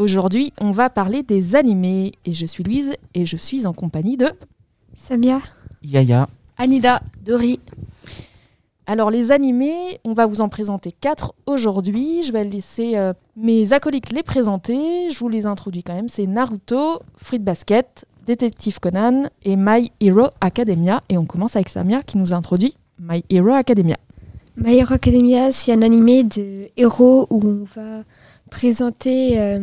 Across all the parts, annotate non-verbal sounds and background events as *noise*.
Aujourd'hui, on va parler des animés et je suis Louise et je suis en compagnie de Samia, Yaya, Anida, Dori. Alors les animés, on va vous en présenter quatre aujourd'hui. Je vais laisser euh, mes acolytes les présenter. Je vous les introduis quand même. C'est Naruto, Fruit Basket, Détective Conan et My Hero Academia. Et on commence avec Samia qui nous introduit My Hero Academia. My Hero Academia, c'est un animé de héros où on va présenter euh,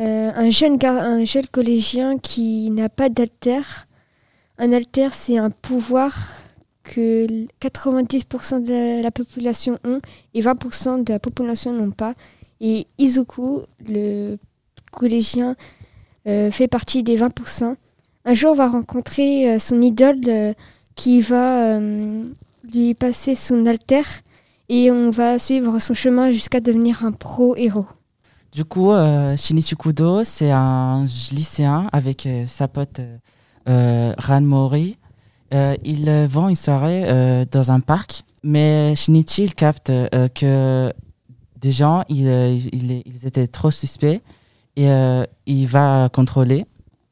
euh, un, jeune gar- un jeune collégien qui n'a pas d'alter. Un alter, c'est un pouvoir que l- 90% de la population ont et 20% de la population n'ont pas. Et Izuku, le collégien, euh, fait partie des 20%. Un jour, on va rencontrer euh, son idole qui va lui passer son alter et on va suivre son chemin jusqu'à devenir un pro-héros. Du coup, euh, Shinichi Kudo, c'est un lycéen avec euh, sa pote euh, Ran Mori. Il euh, vend une soirée dans un parc, mais Shinichi il capte que des gens ils, ils- ils étaient trop suspects et euh, il va contrôler.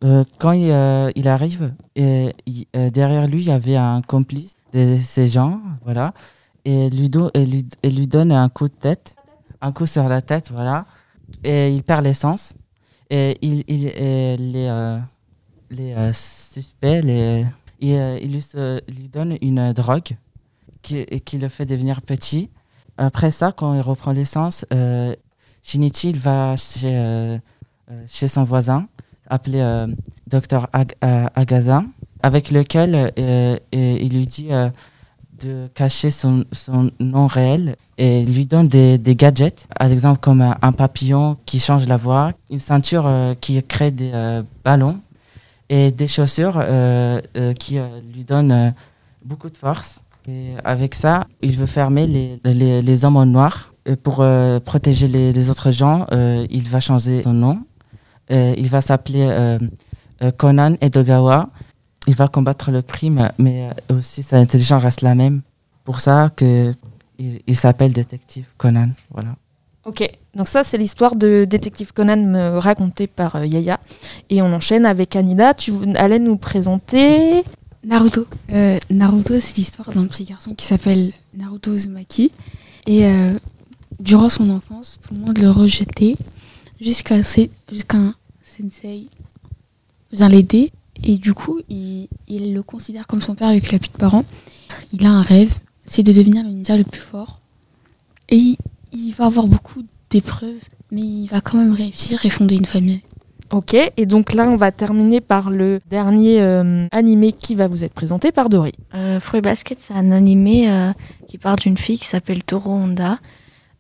Euh, quand il, euh, il arrive, et, derrière lui, il y avait un complice de ces gens, voilà, et lui, do- et lui, et lui donne un coup de tête, un coup sur la tête, voilà et il perd l'essence. Et il, les, euh, les euh, suspects, les, il, euh, lui, lui donne une drogue qui, qui le fait devenir petit. Après ça, quand il reprend l'essence, Shinichi va chez, chez son voisin, appelé euh, Dr Ag- avec lequel il lui dit de cacher son, son nom réel et lui donne des, gadgets, par exemple comme un, un papillon qui change la voix, une ceinture euh, qui crée des euh, ballons et des chaussures euh, euh, qui euh, lui donnent euh, beaucoup de force. Et avec ça, il veut fermer les, les, les hommes en noir. Pour euh, protéger les, autres gens, euh, il va changer son nom. Euh, il va s'appeler euh, euh, Conan Edogawa. Il va combattre le crime, mais euh, aussi sa intelligence reste la même. Pour ça que il, il s'appelle Détective Conan. Voilà. Ok, donc ça c'est l'histoire de Détective Conan me racontée par euh, Yaya. Et on enchaîne avec Anida. Tu allais nous présenter. Naruto. Euh, Naruto, c'est l'histoire d'un petit garçon qui s'appelle Naruto Uzumaki. Et euh, durant son enfance, tout le monde le rejetait jusqu'à jusqu'à un sensei vient l'aider. Et du coup, il, il le considère comme son père vu qu'il a plus de parents. Il a un rêve, c'est de devenir le ninja le plus fort. Et il, il va avoir beaucoup d'épreuves, mais il va quand même réussir et fonder une famille. Ok, et donc là on va terminer par le dernier euh, animé qui va vous être présenté par Dori. Euh, Fruit Basket, c'est un animé euh, qui parle d'une fille qui s'appelle Toro Honda.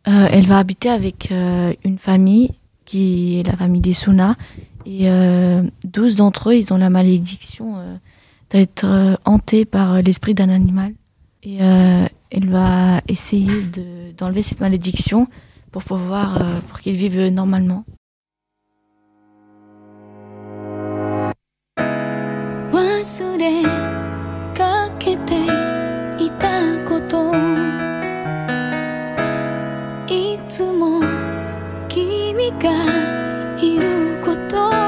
Euh, elle va habiter avec euh, une famille qui est la famille des Suna. Et euh, 12 d'entre eux, ils ont la malédiction euh, d'être euh, hantés par euh, l'esprit d'un animal. Et euh, elle va essayer de- d'enlever cette malédiction pour pouvoir euh, pour qu'ils vivent normalement. 忘れかけていたこといつも君がいる そ。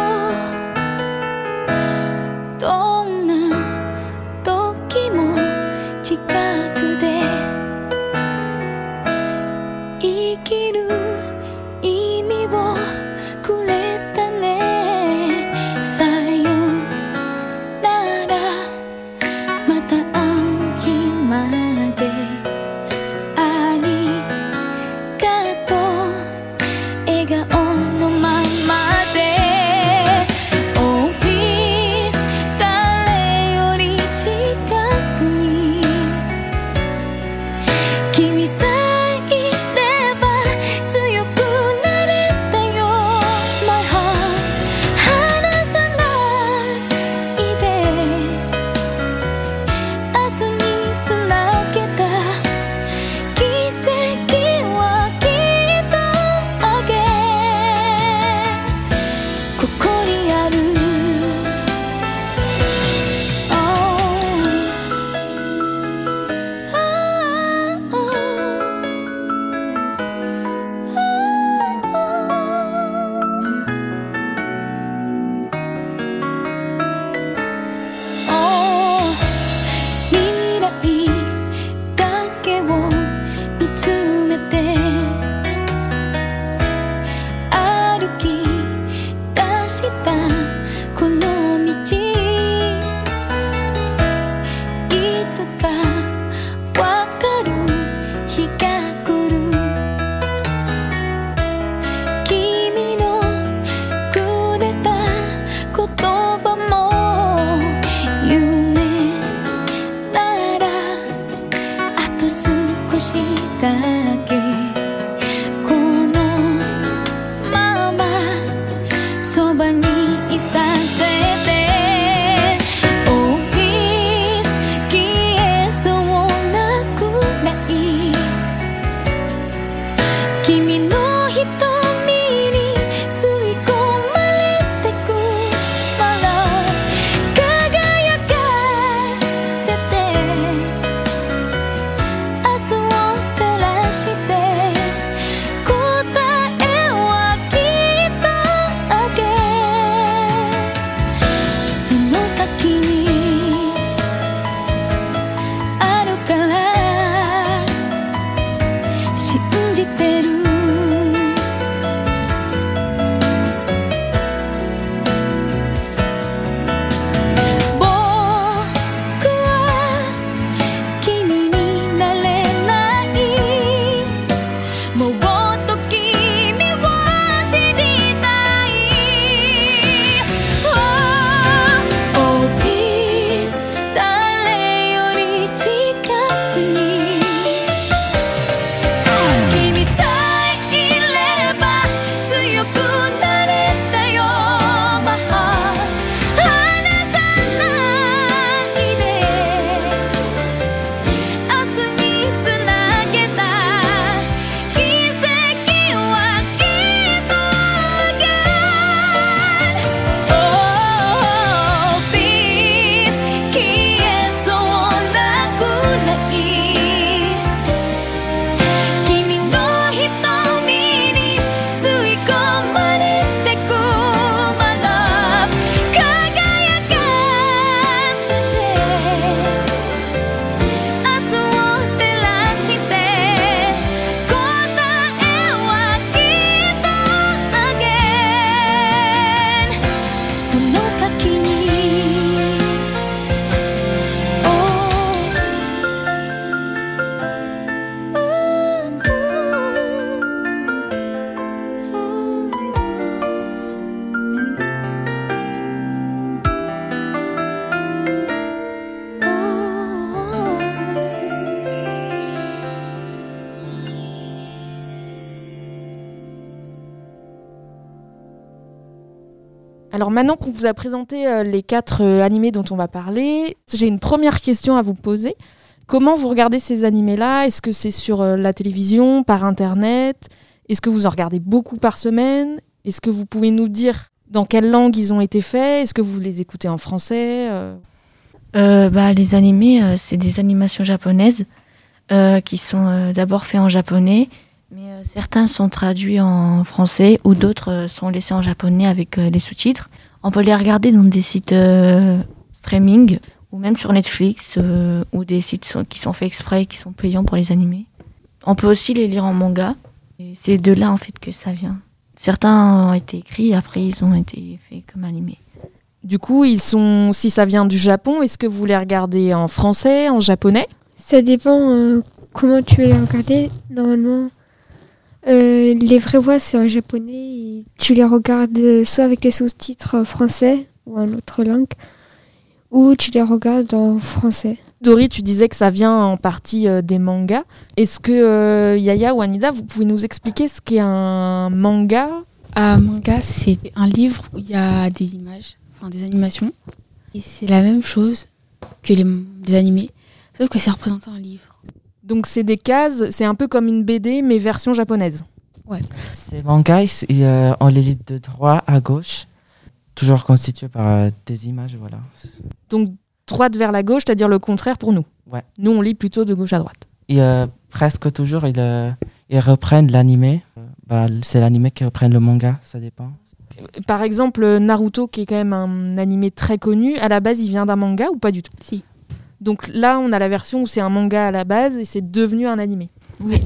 Alors maintenant qu'on vous a présenté euh, les quatre euh, animés dont on va parler, j'ai une première question à vous poser. Comment vous regardez ces animés-là? Est-ce que c'est sur euh, la télévision, par Internet? Est-ce que vous en regardez beaucoup par semaine? Est-ce que vous pouvez nous dire dans quelle langue ils ont été faits? Est-ce que vous les écoutez en français bah, les animés, c'est des animations japonaises qui sont d'abord faits en japonais, mais euh, certains sont traduits en français ou d'autres euh, sont laissés en japonais avec euh, les sous-titres. On peut les regarder dans des sites euh, streaming ou même sur Netflix euh, ou des sites sont- qui sont faits exprès et qui sont payants pour les animés. On peut aussi les lire en manga. Et c'est de là en fait que ça vient. Certains ont été écrits, après ils ont été faits comme animés. Du coup, ils sont, si ça vient du Japon, est-ce que vous les regardez en français, en japonais? Ça dépend euh, comment tu veux les regarder. Normalement, euh, les vraies voix, c'est en japonais. Et tu les regardes soit avec les sous-titres français ou en autre langue, ou tu les regardes en français. Dori, tu disais que ça vient en partie euh, des mangas. Est-ce que euh, Yaya ou Anida, vous pouvez nous expliquer ce qu'est un manga? Un manga, c'est un livre où il y a des images, enfin des animations. Et c'est la même chose que les, les animés, sauf que c'est représenté en livre. Donc c'est des cases, c'est un peu comme une BD mais version japonaise. Ces mangas, ils, euh, on les lit de droite à gauche, toujours constitués par euh, des images, voilà. Donc droite vers la gauche, c'est-à-dire le contraire pour nous. Ouais. Nous on lit plutôt de gauche à droite. Et euh, presque toujours, ils, euh, ils reprennent l'animé. Euh, bah, c'est l'animé qui reprenne le manga, ça dépend. Par exemple, Naruto, qui est quand même un animé très connu, à la base il vient d'un manga ou pas du tout? Si. Donc là on a la version où c'est un manga à la base et c'est devenu un animé. Oui.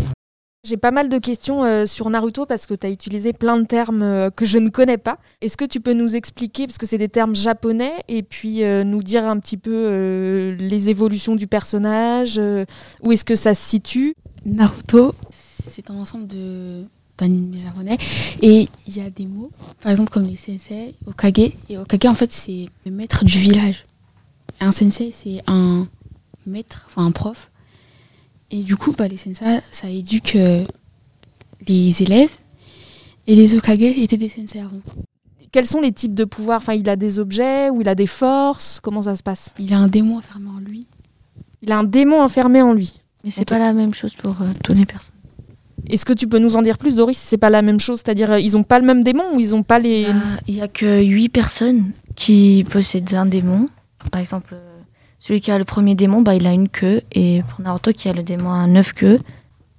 J'ai pas mal de questions euh, sur Naruto parce que tu as utilisé plein de termes euh, que je ne connais pas. Est-ce que tu peux nous expliquer, parce que c'est des termes japonais, et puis euh, nous dire un petit peu les évolutions du personnage, où est-ce que ça se situe? Naruto, c'est un ensemble de japonais et il y a des mots, par exemple comme les sensei, Okage. Et Okage, en fait, c'est le maître du village. Un sensei, c'est un maître, enfin un prof. Et du coup, bah, les sensei, ça éduque euh, les élèves. Et les Okage étaient des sensei avant. Quels sont les types de pouvoirs? Enfin, il a des objets, ou il a des forces? Comment ça se passe? Il a un démon enfermé en lui. Il a un démon enfermé en lui. Mais c'est Ok. pas la même chose pour euh, toutes les personnes. Est-ce que tu peux nous en dire plus, Doris, si c'est pas la même chose C'est-à-dire, euh, ils ont pas le même démon ou ils ont pas les. Ah, Il n'y a que 8 personnes qui possèdent un démon. Par exemple, euh, celui qui a le premier démon, bah, il a une queue. Et pour Naruto qui a le démon a 9 queues.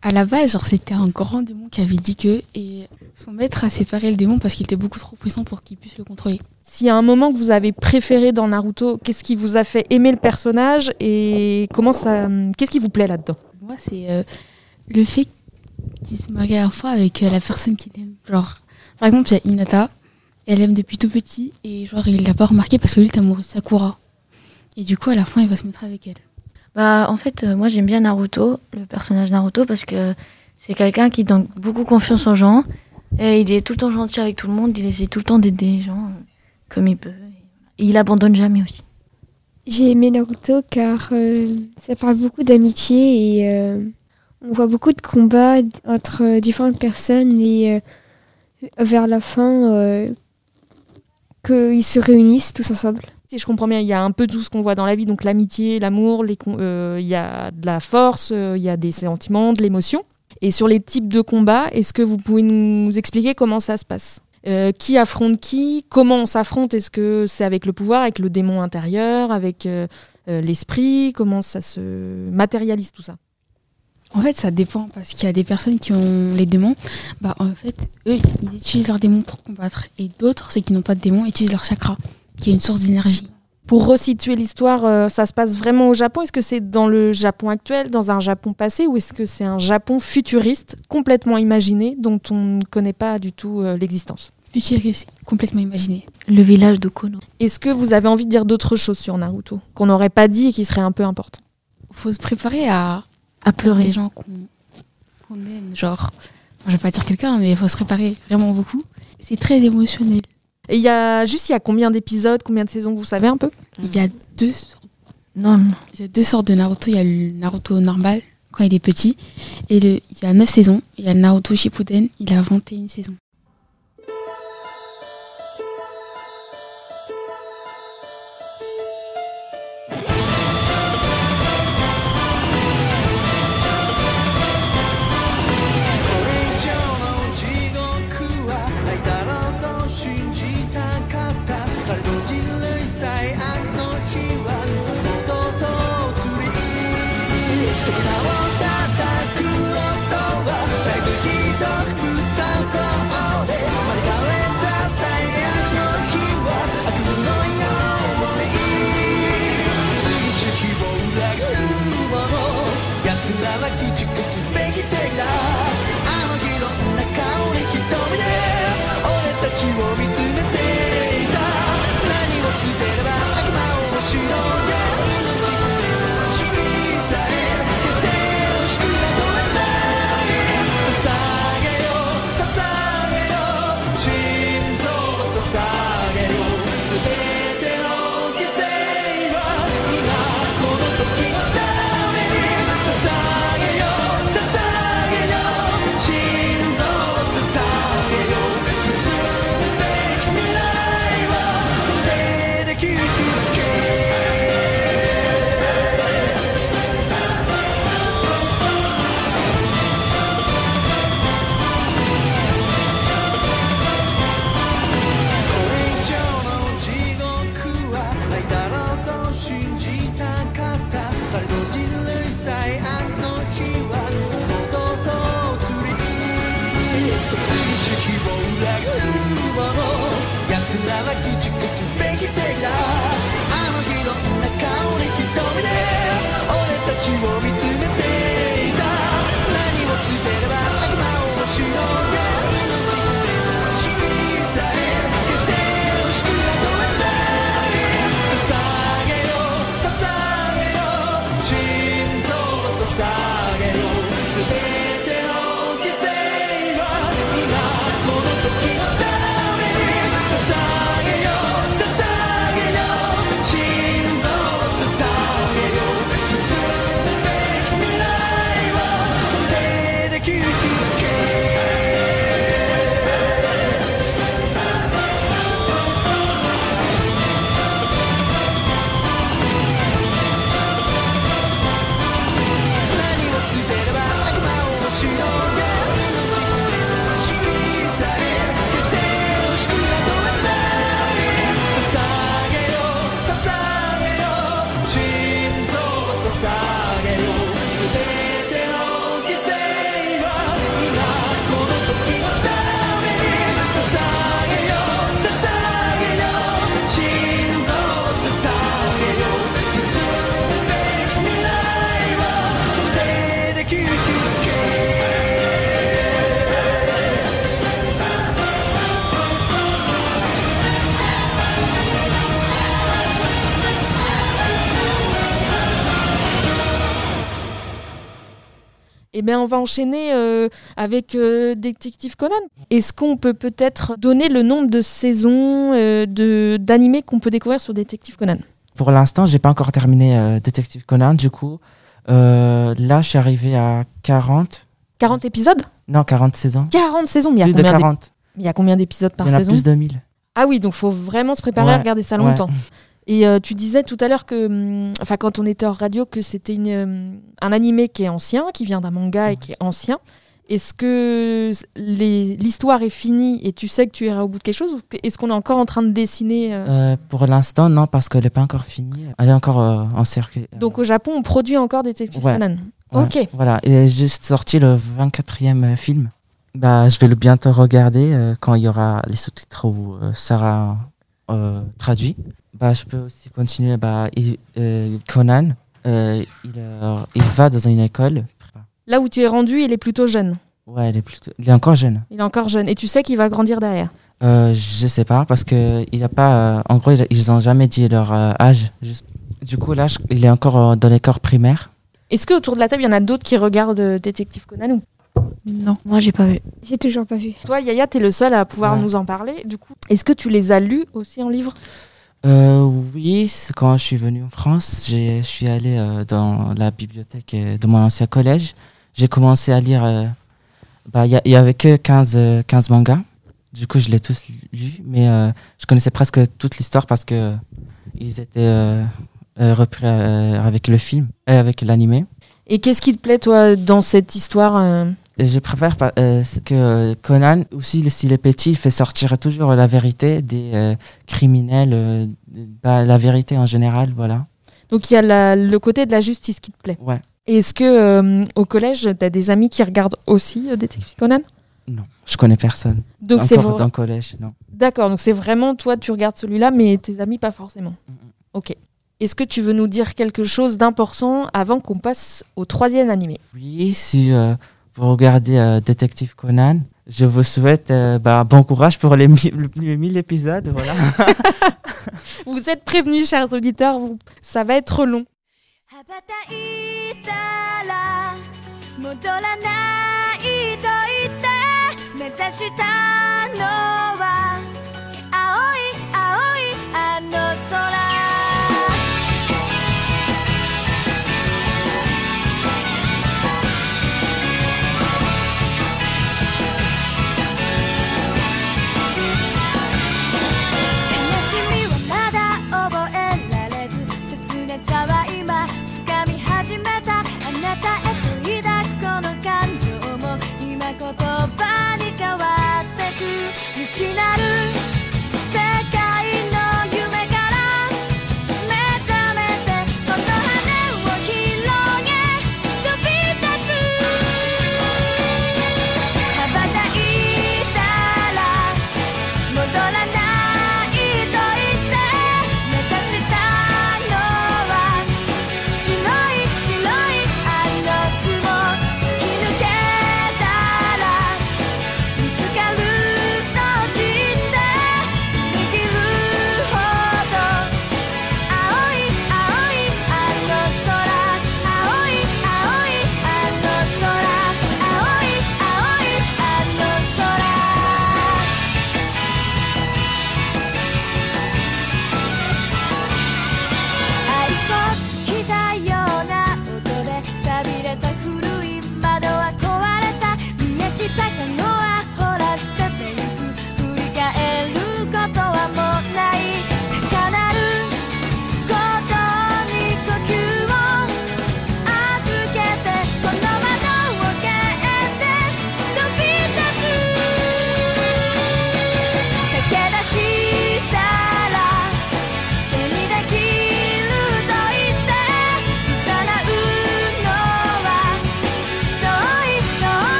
À la base, genre, c'était un grand démon qui avait dit que. Et son maître a séparé le démon parce qu'il était beaucoup trop puissant pour qu'il puisse le contrôler. S'il y a un moment que vous avez préféré dans Naruto, qu'est-ce qui vous a fait aimer le personnage et comment ça, qu'est-ce qui vous plaît là-dedans? Moi, c'est euh, le fait qu'il se marie à la fois avec euh, la personne qu'il aime. Genre, par exemple, il y a Hinata, elle aime depuis tout petit et genre, il l'a pas remarqué parce que lui, il est amoureux de Sakura. Et du coup, à la fin, il va se mettre avec elle. Bah, en fait, euh, moi j'aime bien Naruto, le personnage Naruto, parce que c'est quelqu'un qui donne beaucoup confiance aux gens. Et il est tout le temps gentil avec tout le monde, il essaie tout le temps d'aider les gens euh, comme il peut. Et il abandonne jamais aussi. J'ai aimé Naruto car euh, ça parle beaucoup d'amitié et euh, on voit beaucoup de combats entre euh, différentes personnes et euh, vers la fin euh, qu'ils se réunissent tous ensemble. Si je comprends bien, il y a un peu tout ce qu'on voit dans la vie, donc l'amitié, l'amour, euh, il y a de la force, euh, il y a des sentiments, de l'émotion. Et sur les types de combats, est-ce que vous pouvez nous expliquer comment ça se passe? Euh, Qui affronte qui? Comment on s'affronte? Est-ce que c'est avec le pouvoir, avec le démon intérieur, avec l'esprit? Comment ça se matérialise tout ça? En fait, ça dépend parce qu'il y a des personnes qui ont les démons. Bah, en fait, eux, ils utilisent leurs démons pour combattre. Et d'autres, ceux qui n'ont pas de démons, utilisent leur chakra, qui est une source d'énergie. Pour resituer l'histoire, euh, ça se passe vraiment au Japon Est-ce que c'est dans le Japon actuel, dans un Japon passé, ou est-ce que c'est un Japon futuriste, complètement imaginé, dont on ne connaît pas du tout euh, l'existence? Futuriste, complètement imaginé. Le village de Kono. Est-ce que vous avez envie de dire d'autres choses sur Naruto, qu'on n'aurait pas dit et qui serait un peu important? Faut se préparer à, À pleurer. des gens qu'on aime. Genre, je vais pas dire quelqu'un, mais il faut se préparer vraiment beaucoup. C'est très émotionnel. Et il y a juste, il y a combien d'épisodes, combien de saisons, vous savez un peu? Il y a deux Non. Il y a deux sortes de Naruto. Il y a le Naruto normal, quand il est petit. Et le, il y a 9 saisons. Il y a le Naruto Shippuden, il a 21 saisons. Bien, on va enchaîner euh, avec euh, Détective Conan. Est-ce qu'on peut peut-être donner le nombre de saisons euh, de d'animés qu'on peut découvrir sur Détective Conan? Pour l'instant, j'ai pas encore terminé Détective Conan. Du coup, là, je suis arrivé à 40. 40 épisodes? Non, 40 saisons. 40 saisons, mais il y a Plus de combien d'ép- 40. il y a combien d'épisodes par Il y en a saison? plus de 1000. Ah oui, donc faut vraiment se préparer à regarder ça ouais. Et euh, tu disais tout à l'heure que, hum, enfin, quand on était hors radio, que c'était hum, un animé qui est ancien, qui vient d'un manga et qui est ancien. Est-ce que l'histoire est finie et tu sais que tu iras au bout de quelque chose ou est-ce qu'on est encore en train de dessiner euh, Euh, pour l'instant, non, parce qu'elle n'est pas encore finie. Elle est encore euh, en circuit. Donc au Japon, on produit encore Ouais. Conan. ouais, Ok. Voilà, il est juste sorti le 24e film. Bah, je vais le bientôt regarder quand il y aura les sous-titres euh, sera euh, traduit. Bah, je peux aussi continuer. Bah, il- euh, Conan, euh, il, il va dans une école. Là où tu es rendu, il est plutôt jeune. Ouais, il est, plutôt, il est encore jeune. Il est encore jeune. Et tu sais qu'il va grandir derrière. Je sais pas parce que il a pas. en gros, ils- ils ont jamais dit leur âge. Juste- Du coup, là, je- il est encore dans les corps primaires. Est-ce que autour de la table, il y en a d'autres qui regardent Détective Conan ou Non. Moi, j'ai pas vu. J'ai toujours pas vu. Toi, Yaya, t'es le seul à pouvoir Ouais. nous en parler. Du coup, est-ce que tu les as lus aussi en livre? Euh, oui, quand je suis venu en France, j'ai- je suis allé euh, dans la bibliothèque euh, de mon ancien collège. J'ai commencé à lire. euh, bah, Il y, avait que 15, euh, 15 mangas. Du coup, je l'ai tous lus, mais euh, je connaissais presque toute l'histoire parce que euh, ils étaient euh, euh, repris euh, avec le film, euh, avec l'animé. Et qu'est-ce qui te plaît, toi, dans cette histoire euh? Et Je préfère euh, que Conan, aussi s'il est petit, il fait sortir toujours la vérité des euh, criminels, euh, bah, la vérité en général, voilà. Donc, il y a la- le côté de la justice qui te plaît. Ouais. Est-ce que au collège, t'as des amis qui regardent aussi Détective Conan? Non, je connais personne. Donc, c'est dans le collège, non. D'accord, donc c'est vraiment toi, tu regardes celui-là, mais tes amis, pas forcément. Mhm. Ok. Est-ce que tu veux nous dire quelque chose d'important avant qu'on passe au troisième animé? Oui, si euh, vous regardez euh, Détective Conan, je vous souhaite euh, bah, bon courage pour les 1000 les 1000 épisodes. Voilà. *laughs* Vous êtes prévenus, chers auditeurs, vous- ça va être long. 羽ばたいたら戻らないと言って目指したのは青い青いあの空 지나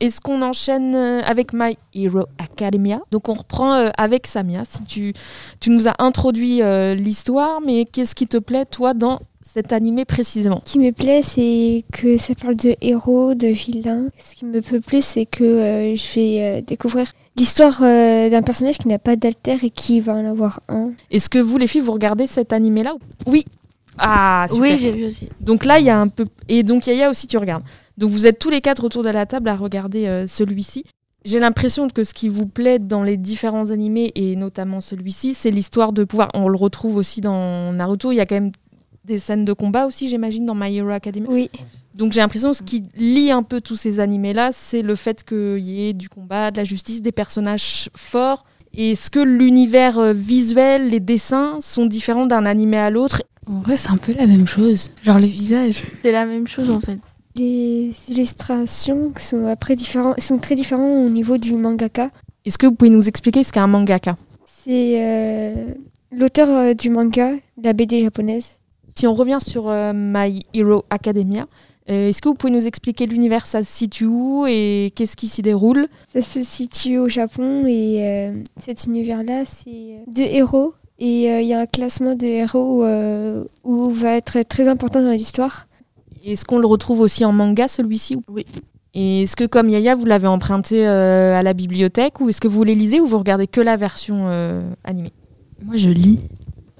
Est-ce qu'on enchaîne euh, avec My Hero Academia? Donc on reprend euh, avec Samia. Si tu, tu nous as introduit euh, l'histoire, mais qu'est-ce qui te plaît toi dans cet animé précisément? Ce qui me plaît, c'est que ça parle de héros, de vilains. Ce qui me plaît plus, c'est que euh, je vais euh, découvrir l'histoire euh, d'un personnage qui n'a pas d'alter et qui va en avoir un. Est-ce que vous les filles vous regardez cet animé là Oui. Ah super. Oui, j'ai vu aussi. Donc là il y a un peu et donc Yaya aussi tu regardes. Donc vous êtes tous les quatre autour de la table à regarder euh, celui-ci. J'ai l'impression que ce qui vous plaît dans les différents animés et notamment celui-ci, c'est l'histoire de pouvoir. On le retrouve aussi dans Naruto. Il y a quand même des scènes de combat aussi, j'imagine, dans My Hero Academia. Oui. Donc j'ai l'impression que ce qui lie un peu tous ces animés-là, c'est le fait qu'il y ait du combat, de la justice, des personnages forts. Et est-ce que l'univers euh, visuel, les dessins sont différents d'un animé à l'autre En vrai, c'est un peu la même chose. Genre le visage. C'est la même chose en fait. Les illustrations sont après différents, sont très différents au niveau du mangaka. Est-ce que vous pouvez nous expliquer ce qu'est un mangaka? C'est euh, l'auteur euh, du manga, de la BD japonaise. Si on revient sur euh, My Hero Academia, euh, est-ce que vous pouvez nous expliquer l'univers, ça se situe où et qu'est-ce qui s'y déroule? Ça se situe au Japon et cet univers-là, c'est deux héros. Et il y a un classement de héros où va être très important dans l'histoire. Est-ce qu'on le retrouve aussi en manga, celui-ci Oui. Et est-ce que, comme Yaya, vous l'avez emprunté euh, à la bibliothèque ou est-ce que vous les lisez ou vous regardez que la version euh, animée? Moi, je lis.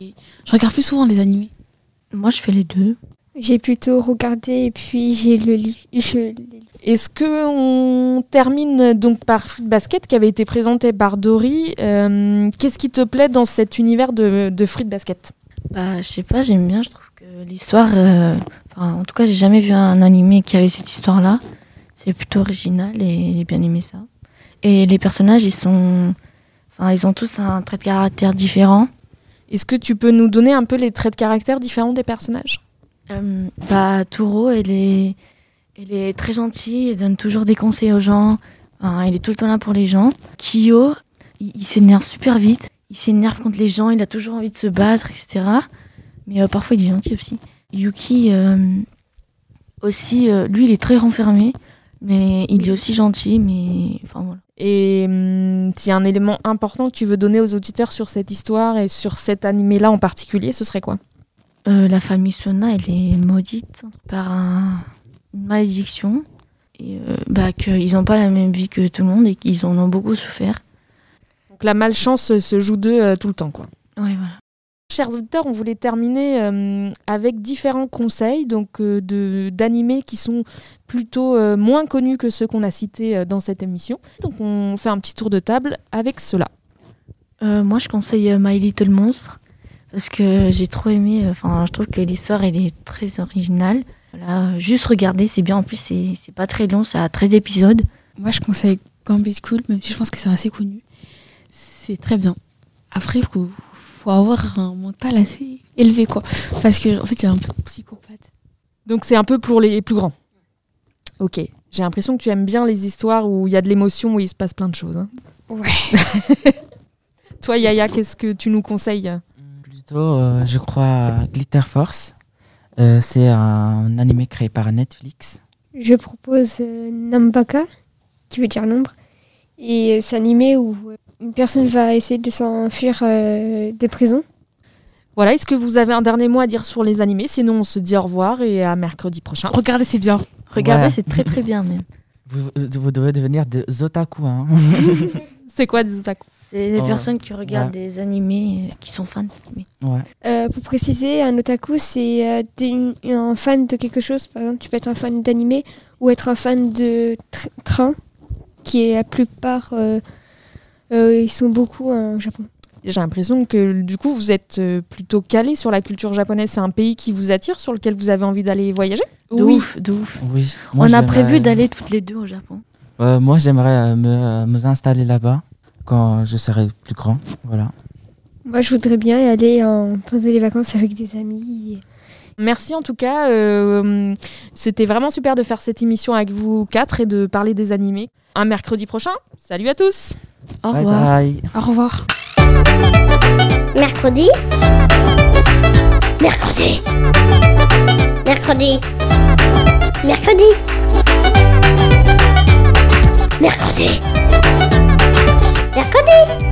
Et je regarde plus souvent les animés. Moi, je fais les deux. J'ai plutôt regardé et puis j'ai le lit. Je les lis. Est-ce que on termine donc par Fruit Basket qui avait été présenté par Dory Euh, Qu'est-ce qui te plaît dans cet univers de, de Fruit Basket? Bah, je sais pas, j'aime bien. Je trouve que l'histoire. Enfin, en tout cas, j'ai jamais vu un animé qui avait cette histoire-là. C'est plutôt original et j'ai bien aimé ça. Et les personnages, ils sont. Enfin, ils ont tous un trait de caractère différent. Est-ce que tu peux nous donner un peu les traits de caractère différents des personnages? Euh, bah, elle est, elle est très gentille, elle donne toujours des conseils aux gens. Enfin, il est tout le temps là pour les gens. Kyo, il, il s'énerve super vite. Il s'énerve contre les gens, il a toujours envie de se battre, etc. Mais euh, parfois, il est gentil aussi. Yuki, euh, aussi, euh, lui, il est très renfermé. Mais il est aussi gentil, mais enfin voilà. Et hum, s'il y a un élément important que tu veux donner aux auditeurs sur cette histoire et sur cet animé-là en particulier, ce serait quoi? Euh, la famille Sona, elle est maudite par un- une malédiction. Et euh, bah, qu'ils n'ont pas la même vie que tout le monde et qu'ils en ont beaucoup souffert. Donc la malchance se joue d'eux euh, tout le temps, quoi. Ouais, voilà. Chers auditeurs, on voulait terminer euh, avec différents conseils donc euh, de d'animés qui sont plutôt euh, moins connus que ceux qu'on a cités euh, dans cette émission. Donc on fait un petit tour de table avec cela. Euh, moi, je conseille My Little Monstre parce que j'ai trop aimé. euh, Enfin, je trouve que l'histoire, elle est très originale. Voilà, juste regarder, c'est bien. En plus, c'est pas très long, ça a 13 épisodes. Moi, je conseille Gambit School, même si je pense que c'est assez connu. C'est très bien. Après, il faut, avoir un mental assez élevé, quoi. Parce que, en fait, a un peu de psychopathe. Donc c'est un peu pour les plus grands. Ok. J'ai l'impression que tu aimes bien les histoires où il y a de l'émotion, où il se passe plein de choses. hein. Ouais. *laughs* Toi, Yaya, qu'est-ce que tu nous conseilles? Plutôt, euh, je crois, Glitter Force. Euh, c'est un animé créé par Netflix. Je propose euh, Nambaka, qui veut dire l'ombre. Et euh, c'est animé où une personne va essayer de s'enfuir euh, de prison. Voilà, est-ce que vous avez un dernier mot à dire sur les animés? Sinon, on se dit au revoir et à mercredi prochain. Regardez, c'est bien. Regardez, Ouais. c'est très très bien même. Vous, vous devez devenir des otaku. Hein. *laughs* C'est quoi des otaku? C'est des Oh, personnes qui regardent ouais. des animés, euh, qui sont fans d'animés. ouais. Euh, pour préciser, un otaku, c'est euh, des- un fan de quelque chose. Par exemple, tu peux être un fan d'animé ou être un fan de tr- train, qui est la plupart. Euh, euh, ils sont beaucoup en Japon. J'ai l'impression que du coup, vous êtes euh, plutôt calé sur la culture japonaise. C'est un pays qui vous attire, sur lequel vous avez envie d'aller voyager? De ouf, de ouf. Oui. Moi, On a prévu d'aller toutes les deux au Japon. Euh, moi, j'aimerais euh, me, euh, me installer là-bas quand je serai plus grand. Voilà. Moi, je voudrais bien y aller en pendant les vacances avec des amis. Merci en tout cas. euh, C'était vraiment super de faire cette émission avec vous quatre et de parler des animés. Un mercredi prochain. Salut à tous Au bye revoir. bye. Au revoir. Mercredi. Mercredi. Mercredi. Mercredi. Mercredi. Mercredi.